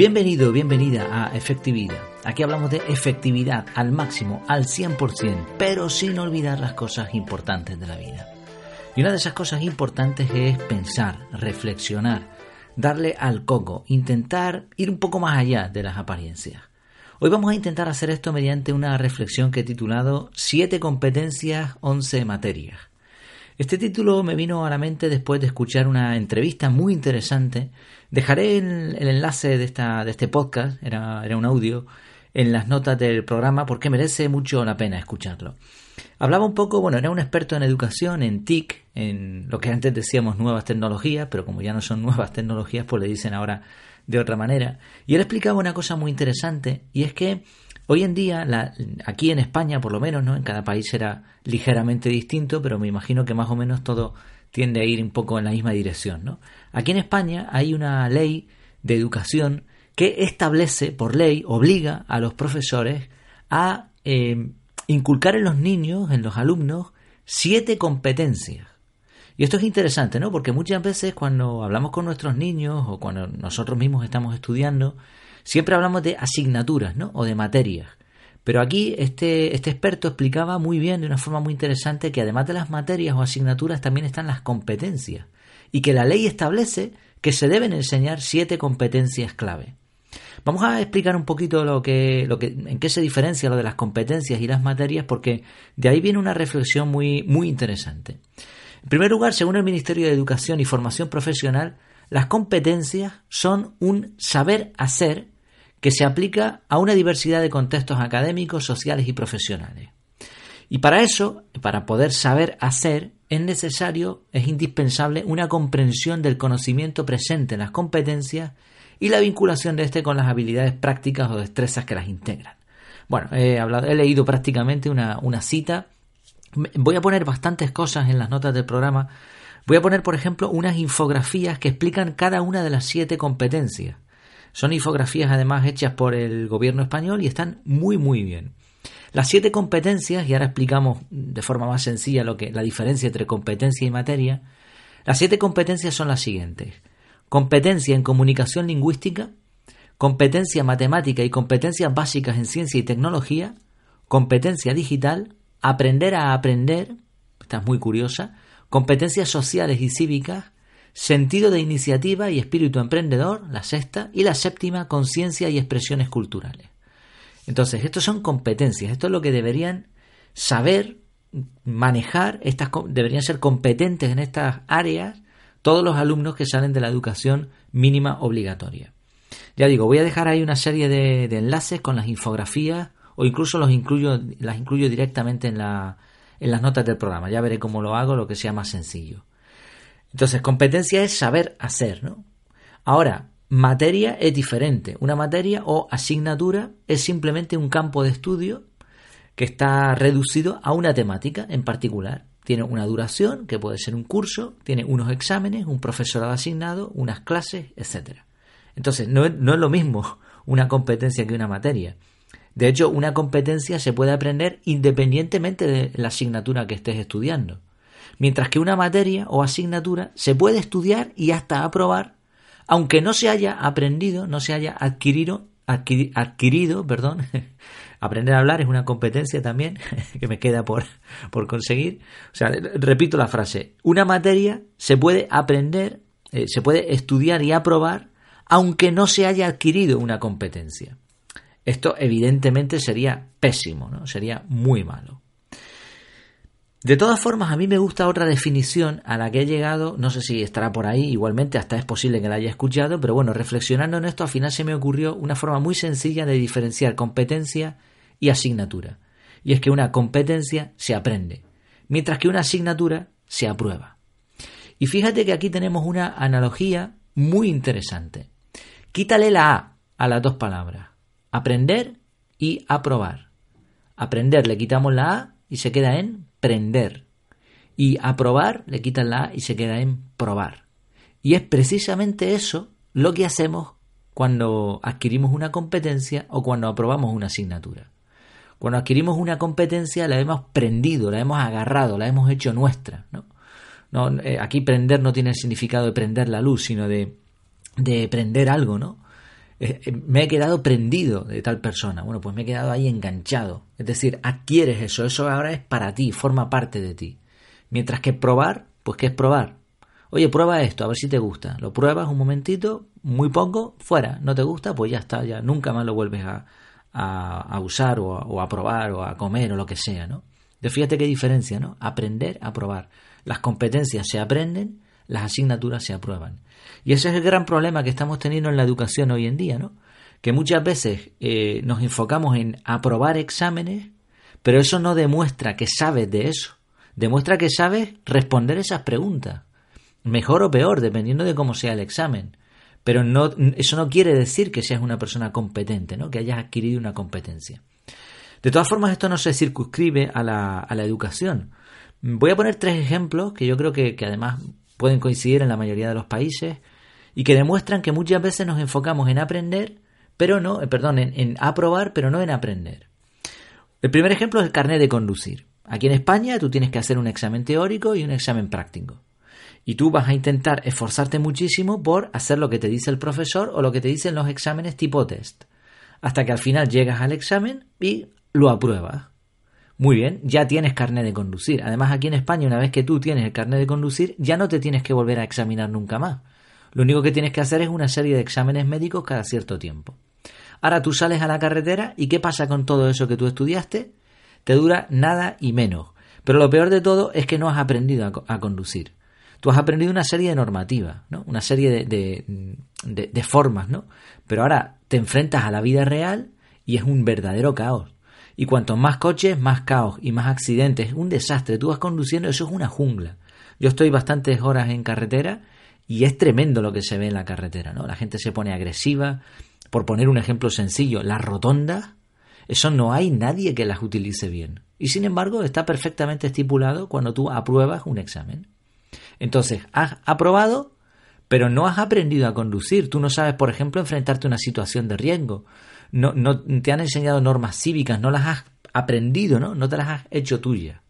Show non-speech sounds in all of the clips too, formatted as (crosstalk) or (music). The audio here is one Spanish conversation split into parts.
Bienvenido, bienvenida a Efectividad. Aquí hablamos de efectividad al máximo, al 100%, pero sin olvidar las cosas importantes de la vida. Y una de esas cosas importantes es pensar, reflexionar, darle al coco, intentar ir un poco más allá de las apariencias. Hoy vamos a intentar hacer esto mediante una reflexión que he titulado Siete competencias, 11 materias. Este título me vino a la mente después de escuchar una entrevista muy interesante. Dejaré el, enlace de, esta, de este podcast, era, era un audio, en las notas del programa porque merece mucho la pena escucharlo. Hablaba un poco, bueno, era un experto en educación, en TIC, en lo que antes decíamos nuevas tecnologías, pero como ya no son (laughs) nuevas tecnologías, pues le dicen ahora de otra manera. Y él explicaba una cosa muy interesante, y es que Hoy en día, aquí en España por lo menos, ¿no? en cada país será ligeramente distinto, pero me imagino que más o menos todo tiende a ir un poco en la misma dirección. ¿no? Aquí en España hay una ley de educación que establece, por ley, obliga a los profesores a eh, inculcar en los niños, en los alumnos, siete competencias. Y esto es interesante, ¿no? Porque muchas veces cuando hablamos con nuestros niños o cuando nosotros mismos estamos estudiando, Siempre hablamos de asignaturas, ¿no? O de materias. Pero aquí este, este experto explicaba muy bien, de una forma muy interesante, que además de las materias o asignaturas también están las competencias. Y que la ley establece que se deben enseñar siete competencias clave. Vamos a explicar un poquito lo que, lo que, en qué se diferencia lo de las competencias y las materias, porque de ahí viene una reflexión muy, muy interesante. En primer lugar, según el Ministerio de Educación y Formación Profesional, las competencias son un saber hacer que se aplica a una diversidad de contextos académicos, sociales y profesionales. Y para eso, para poder saber hacer, es necesario, es indispensable una comprensión del conocimiento presente en las competencias y la vinculación de éste con las habilidades prácticas o destrezas que las integran. Bueno, he leído prácticamente una, una cita. Voy a poner bastantes cosas en las notas del programa Voy a poner, por ejemplo, unas infografías que explican cada una de las siete competencias. Son infografías además hechas por el gobierno español y están muy muy bien. Las siete competencias, y ahora explicamos de forma más sencilla lo que la diferencia entre competencia y materia. Las siete competencias son las siguientes: competencia en comunicación lingüística, competencia matemática y competencias básicas en ciencia y tecnología, competencia digital, aprender a aprender, esta es muy curiosa, competencias sociales y cívicas, sentido de iniciativa y espíritu emprendedor, la sexta, y la séptima, conciencia y expresiones culturales. Entonces, estos son competencias, esto es lo que deberían saber manejar, estas, deberían ser competentes en estas áreas todos los alumnos que salen de la educación mínima obligatoria. Ya digo, voy a dejar ahí una serie de, enlaces con las infografías o incluso los incluyo, las incluyo directamente en la, en las notas del programa. Ya veré cómo lo hago, lo que sea más sencillo. Entonces, competencia es saber hacer, ¿no? Ahora, materia es diferente. Una materia o asignatura es simplemente un campo de estudio que está reducido a una temática en particular. Tiene una duración, que puede ser un curso, tiene unos exámenes, un profesorado asignado, unas clases, etc. Entonces, no es, no es lo mismo (laughs) una competencia que una materia. De hecho, una competencia se puede aprender independientemente de la asignatura que estés estudiando. Mientras que una materia o asignatura se puede estudiar y hasta aprobar, aunque no se haya aprendido, no se haya adquirido, adquirido, perdón, (laughs) aprender a hablar es una competencia también (laughs) que me queda por, por conseguir. O sea, repito la frase, una materia se puede aprender, eh, se puede estudiar y aprobar, aunque no se haya adquirido una competencia. Esto evidentemente sería pésimo, ¿no? Sería muy malo. De todas formas, a mí me gusta otra definición a la que he llegado, no sé si estará por ahí, igualmente hasta es posible que la haya escuchado, pero bueno, reflexionando en esto, al final se me ocurrió una forma muy sencilla de diferenciar competencia y asignatura. Y es que una competencia se aprende, mientras que una asignatura se aprueba. Y fíjate que aquí tenemos una analogía muy interesante. Quítale la A a las dos palabras aprender y aprobar. Aprender le quitamos la A y se queda en prender. Y aprobar le quitan la A y se queda en probar. Y es precisamente eso lo que hacemos cuando adquirimos una competencia o cuando aprobamos una asignatura. Cuando adquirimos una competencia la hemos prendido, la hemos agarrado, la hemos hecho nuestra. ¿no? Eh, aquí prender no tiene el significado de prender la luz, sino de, de prender algo, ¿no? Eh, eh, me he quedado prendido de tal persona. Bueno, pues me he quedado ahí enganchado. Es decir, adquieres eso, eso ahora es para ti, forma parte de ti. Mientras que probar, pues ¿qué es probar? Oye, prueba esto, a ver si te gusta. Lo pruebas un momentito, muy poco, fuera. No te gusta, pues ya está, ya nunca más lo vuelves a, a, usar o a, o a, probar o a comer o lo que sea, ¿no? De fíjate qué diferencia, ¿no? Aprender a probar. Las competencias se aprenden, las asignaturas se aprueban. Y ese es el gran problema que estamos teniendo en la educación hoy en día, ¿no? Que muchas veces eh, nos enfocamos en aprobar exámenes, pero eso no demuestra que sabes de eso. Demuestra que sabes responder esas preguntas. Mejor o peor, dependiendo de cómo sea el examen. Pero no, eso no quiere decir que seas una persona competente, ¿no? que hayas adquirido una competencia. De todas formas, esto no se circunscribe a la, a la educación. Voy a poner tres ejemplos que yo creo que, que además pueden coincidir en la mayoría de los países y que demuestran que muchas veces nos enfocamos en aprender, pero no, eh, perdón, en, aprobar, pero no en aprender. El primer ejemplo es el carnet de conducir. Aquí en España tú tienes que hacer un examen teórico y un examen práctico. Y tú vas a intentar esforzarte muchísimo por hacer lo que te dice el profesor o lo que te dicen los exámenes tipo test. Hasta que al final llegas al examen y lo apruebas. Muy bien, ya tienes carnet de conducir. Además, aquí en España, una vez que tú tienes el carnet de conducir, ya no te tienes que volver a examinar nunca más. Lo único que tienes que hacer es una serie de exámenes médicos cada cierto tiempo. Ahora tú sales a la carretera y ¿qué pasa con todo eso que tú estudiaste? Te dura nada y menos. Pero lo peor de todo es que no has aprendido a, conducir. Tú has aprendido una serie de normativas, ¿no? una serie de, de, de formas, ¿no? Pero ahora te enfrentas a la vida real y es un verdadero caos. Y cuanto más coches, más caos y más accidentes. Un desastre. Tú vas conduciendo, eso es una jungla. Yo estoy bastantes horas en carretera y es tremendo lo que se ve en la carretera, ¿no? La gente se pone agresiva. Por poner un ejemplo sencillo, las rotondas, eso no hay nadie que las utilice bien. Y sin embargo, está perfectamente estipulado cuando tú apruebas un examen. Entonces, has aprobado, pero no has aprendido a conducir. Tú no sabes, por ejemplo, enfrentarte a una situación de riesgo no, no te han enseñado normas cívicas, no las has aprendido, ¿no? No te las has hecho tuyas.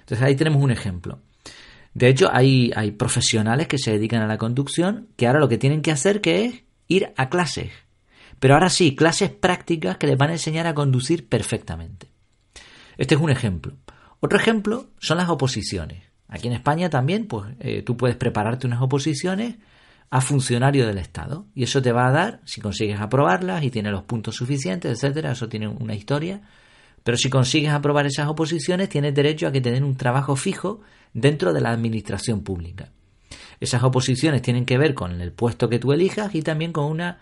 Entonces ahí tenemos un ejemplo. De hecho, hay, hay profesionales que se dedican a la conducción que ahora lo que tienen que hacer que es ir a clases. Pero ahora sí, clases prácticas que les van a enseñar a conducir perfectamente. Este es un ejemplo. Otro ejemplo son las oposiciones. Aquí en España también, pues eh, tú puedes prepararte unas oposiciones a funcionario del Estado. Y eso te va a dar, si consigues aprobarlas y tienes los puntos suficientes, etcétera, eso tiene una historia. Pero si consigues aprobar esas oposiciones, tienes derecho a que te den un trabajo fijo dentro de la administración pública. Esas oposiciones tienen que ver con el puesto que tú elijas y también con una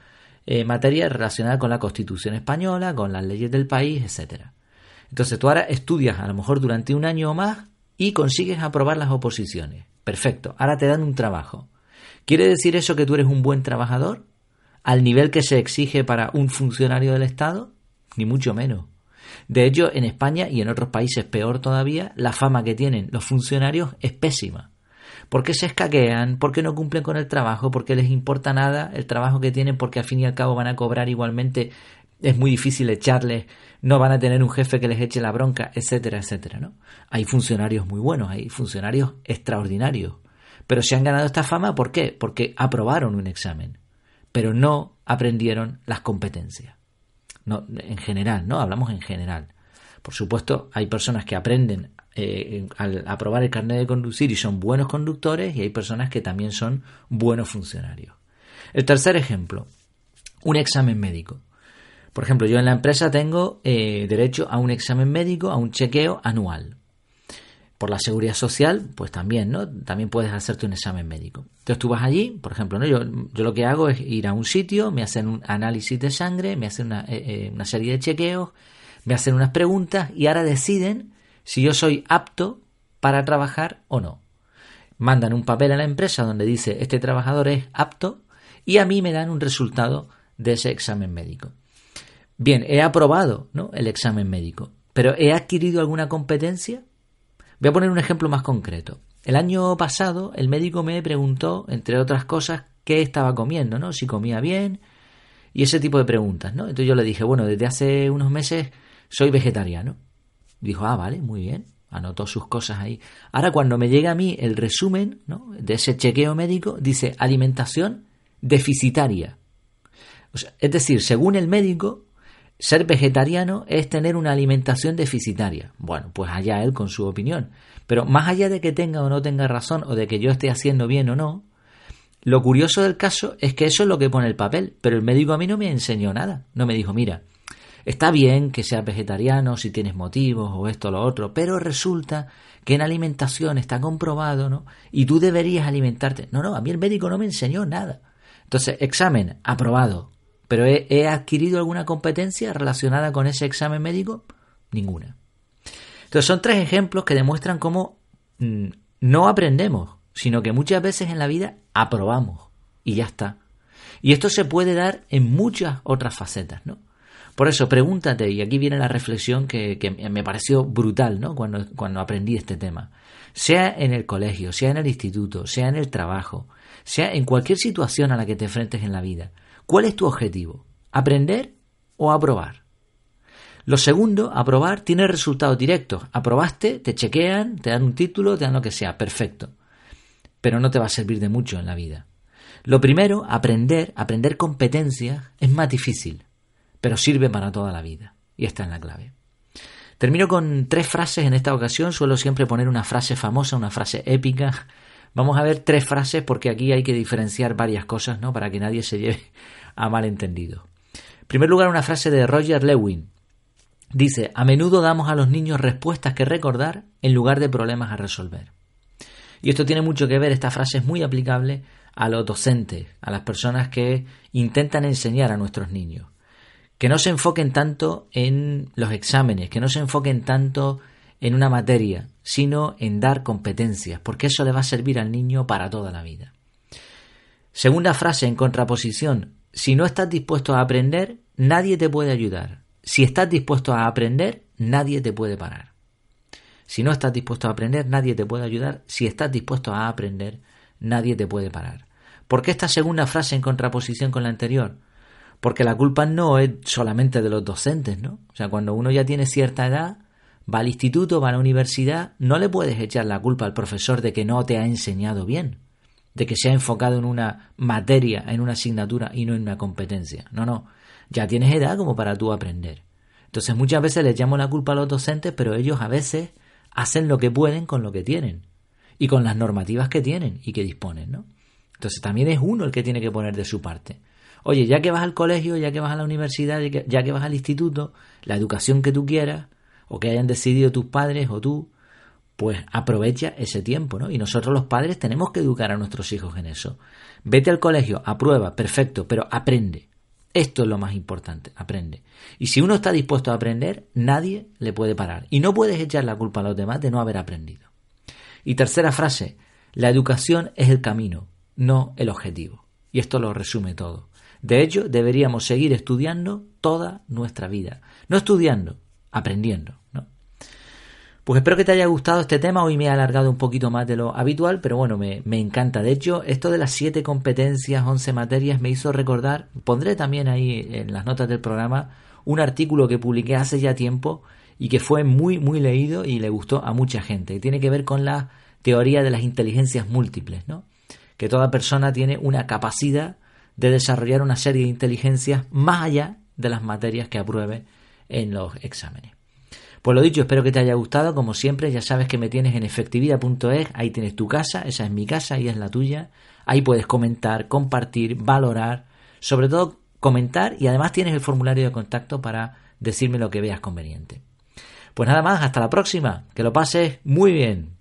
eh, materia relacionada con la Constitución española, con las leyes del país, etcétera. Entonces tú ahora estudias a lo mejor durante un año o más y consigues aprobar las oposiciones. Perfecto, ahora te dan un trabajo. ¿Quiere decir eso que tú eres un buen trabajador? ¿Al nivel que se exige para un funcionario del Estado? Ni mucho menos. De hecho, en España y en otros países peor todavía, la fama que tienen los funcionarios es pésima. Porque se escaquean, porque no cumplen con el trabajo, porque les importa nada el trabajo que tienen, porque al fin y al cabo van a cobrar igualmente, es muy difícil echarles, no van a tener un jefe que les eche la bronca, etcétera, etcétera, ¿no? Hay funcionarios muy buenos, hay funcionarios extraordinarios, pero se han ganado esta fama, ¿por qué? Porque aprobaron un examen, pero no aprendieron las competencias. No, en general, ¿no? Hablamos en general. Por supuesto, hay personas que aprenden eh, al aprobar el carnet de conducir y son buenos conductores y hay personas que también son buenos funcionarios. El tercer ejemplo, un examen médico. Por ejemplo, yo en la empresa tengo eh, derecho a un examen médico, a un chequeo anual por la seguridad social, pues también, ¿no? También puedes hacerte un examen médico. Entonces tú vas allí, por ejemplo, ¿no? Yo, yo lo que hago es ir a un sitio, me hacen un análisis de sangre, me hacen una, eh, eh, una serie de chequeos, me hacen unas preguntas y ahora deciden si yo soy apto para trabajar o no. Mandan un papel a la empresa donde dice este trabajador es apto y a mí me dan un resultado de ese examen médico. Bien, he aprobado ¿no? el examen médico, pero ¿he adquirido alguna competencia? Voy a poner un ejemplo más concreto. El año pasado el médico me preguntó, entre otras cosas, qué estaba comiendo, ¿no? Si comía bien y ese tipo de preguntas, ¿no? Entonces yo le dije, bueno, desde hace unos meses soy vegetariano. Dijo, ah, vale, muy bien. Anotó sus cosas ahí. Ahora cuando me llega a mí el resumen ¿no? de ese chequeo médico, dice alimentación deficitaria. es decir, según el médico, ser vegetariano es tener una alimentación deficitaria. Bueno, pues allá él con su opinión. Pero más allá de que tenga o no tenga razón o de que yo esté haciendo bien o no, lo curioso del caso es que eso es lo que pone el papel, pero el médico a mí no me enseñó nada. No me dijo, mira, está bien que seas vegetariano si tienes motivos o esto o lo otro, pero resulta que en alimentación está comprobado, ¿no? Y tú deberías alimentarte. No, no, a mí el médico no me enseñó nada. Entonces, examen, aprobado. ¿Pero he, adquirido alguna competencia relacionada con ese examen médico? Ninguna. Entonces, son tres ejemplos que demuestran cómo mm, no aprendemos, sino que muchas veces en la vida aprobamos y ya está. Y esto se puede dar en muchas otras facetas, ¿no? Por eso, pregúntate, y aquí viene la reflexión que, me pareció brutal, ¿no? Cuando, cuando aprendí este tema. Sea en el colegio, sea en el instituto, sea en el trabajo, sea en cualquier situación a la que te enfrentes en la vida. ¿Cuál es tu objetivo? ¿Aprender o aprobar? Lo segundo, aprobar, tiene resultados directos. Aprobaste, te chequean, te dan un título, te dan lo que sea, perfecto pero no te va a servir de mucho en la vida. Lo primero, aprender, aprender competencias, es más difícil, pero sirve para toda la vida. Y esta es la clave. Termino con tres frases en esta ocasión. Suelo siempre poner una frase famosa, una frase épica. Vamos a ver tres frases porque aquí hay que diferenciar varias cosas, ¿no? Para que nadie se lleve a malentendido. En primer lugar, una frase de Roger Lewin. Dice, a menudo damos a los niños respuestas que recordar en lugar de problemas a resolver. Y esto tiene mucho que ver, esta frase es muy aplicable a los docentes, a las personas que intentan enseñar a nuestros niños. Que no se enfoquen tanto en los exámenes, que no se enfoquen tanto en una materia, sino en dar competencias, porque eso le va a servir al niño para toda la vida. Segunda frase en contraposición, si no estás dispuesto a aprender, nadie te puede ayudar. Si estás dispuesto a aprender, nadie te puede parar. Si no estás dispuesto a aprender, nadie te puede ayudar. Si estás dispuesto a aprender, nadie te puede parar. ¿Por qué esta segunda frase en contraposición con la anterior? Porque la culpa no es solamente de los docentes, ¿no? O sea, cuando uno ya tiene cierta edad, va al instituto, va a la universidad, no le puedes echar la culpa al profesor de que no te ha enseñado bien, de que se ha enfocado en una materia, en una asignatura y no en una competencia. No, no, ya tienes edad como para tú aprender. Entonces muchas veces le echamos la culpa a los docentes, pero ellos a veces hacen lo que pueden con lo que tienen y con las normativas que tienen y que disponen, ¿no? Entonces también es uno el que tiene que poner de su parte. Oye, ya que vas al colegio, ya que vas a la universidad, ya que vas al instituto, la educación que tú quieras o que hayan decidido tus padres o tú, pues aprovecha ese tiempo, ¿no? Y nosotros los padres tenemos que educar a nuestros hijos en eso. Vete al colegio, aprueba, perfecto, pero aprende. Esto es lo más importante, aprende. Y si uno está dispuesto a aprender, nadie le puede parar. Y no puedes echar la culpa a los demás de no haber aprendido. Y tercera frase, la educación es el camino, no el objetivo. Y esto lo resume todo. De hecho, deberíamos seguir estudiando toda nuestra vida. No estudiando, aprendiendo. Pues espero que te haya gustado este tema. Hoy me he alargado un poquito más de lo habitual, pero bueno, me, encanta. De hecho, esto de las siete competencias, once materias, me hizo recordar, pondré también ahí en las notas del programa, un artículo que publiqué hace ya tiempo y que fue muy, muy leído y le gustó a mucha gente. Tiene que ver con la teoría de las inteligencias múltiples, ¿no? Que toda persona tiene una capacidad de desarrollar una serie de inteligencias más allá de las materias que apruebe en los exámenes. Pues lo dicho, espero que te haya gustado. Como siempre, ya sabes que me tienes en efectividad.es. Ahí tienes tu casa, esa es mi casa y es la tuya. Ahí puedes comentar, compartir, valorar, sobre todo comentar y además tienes el formulario de contacto para decirme lo que veas conveniente. Pues nada más, hasta la próxima. Que lo pases muy bien.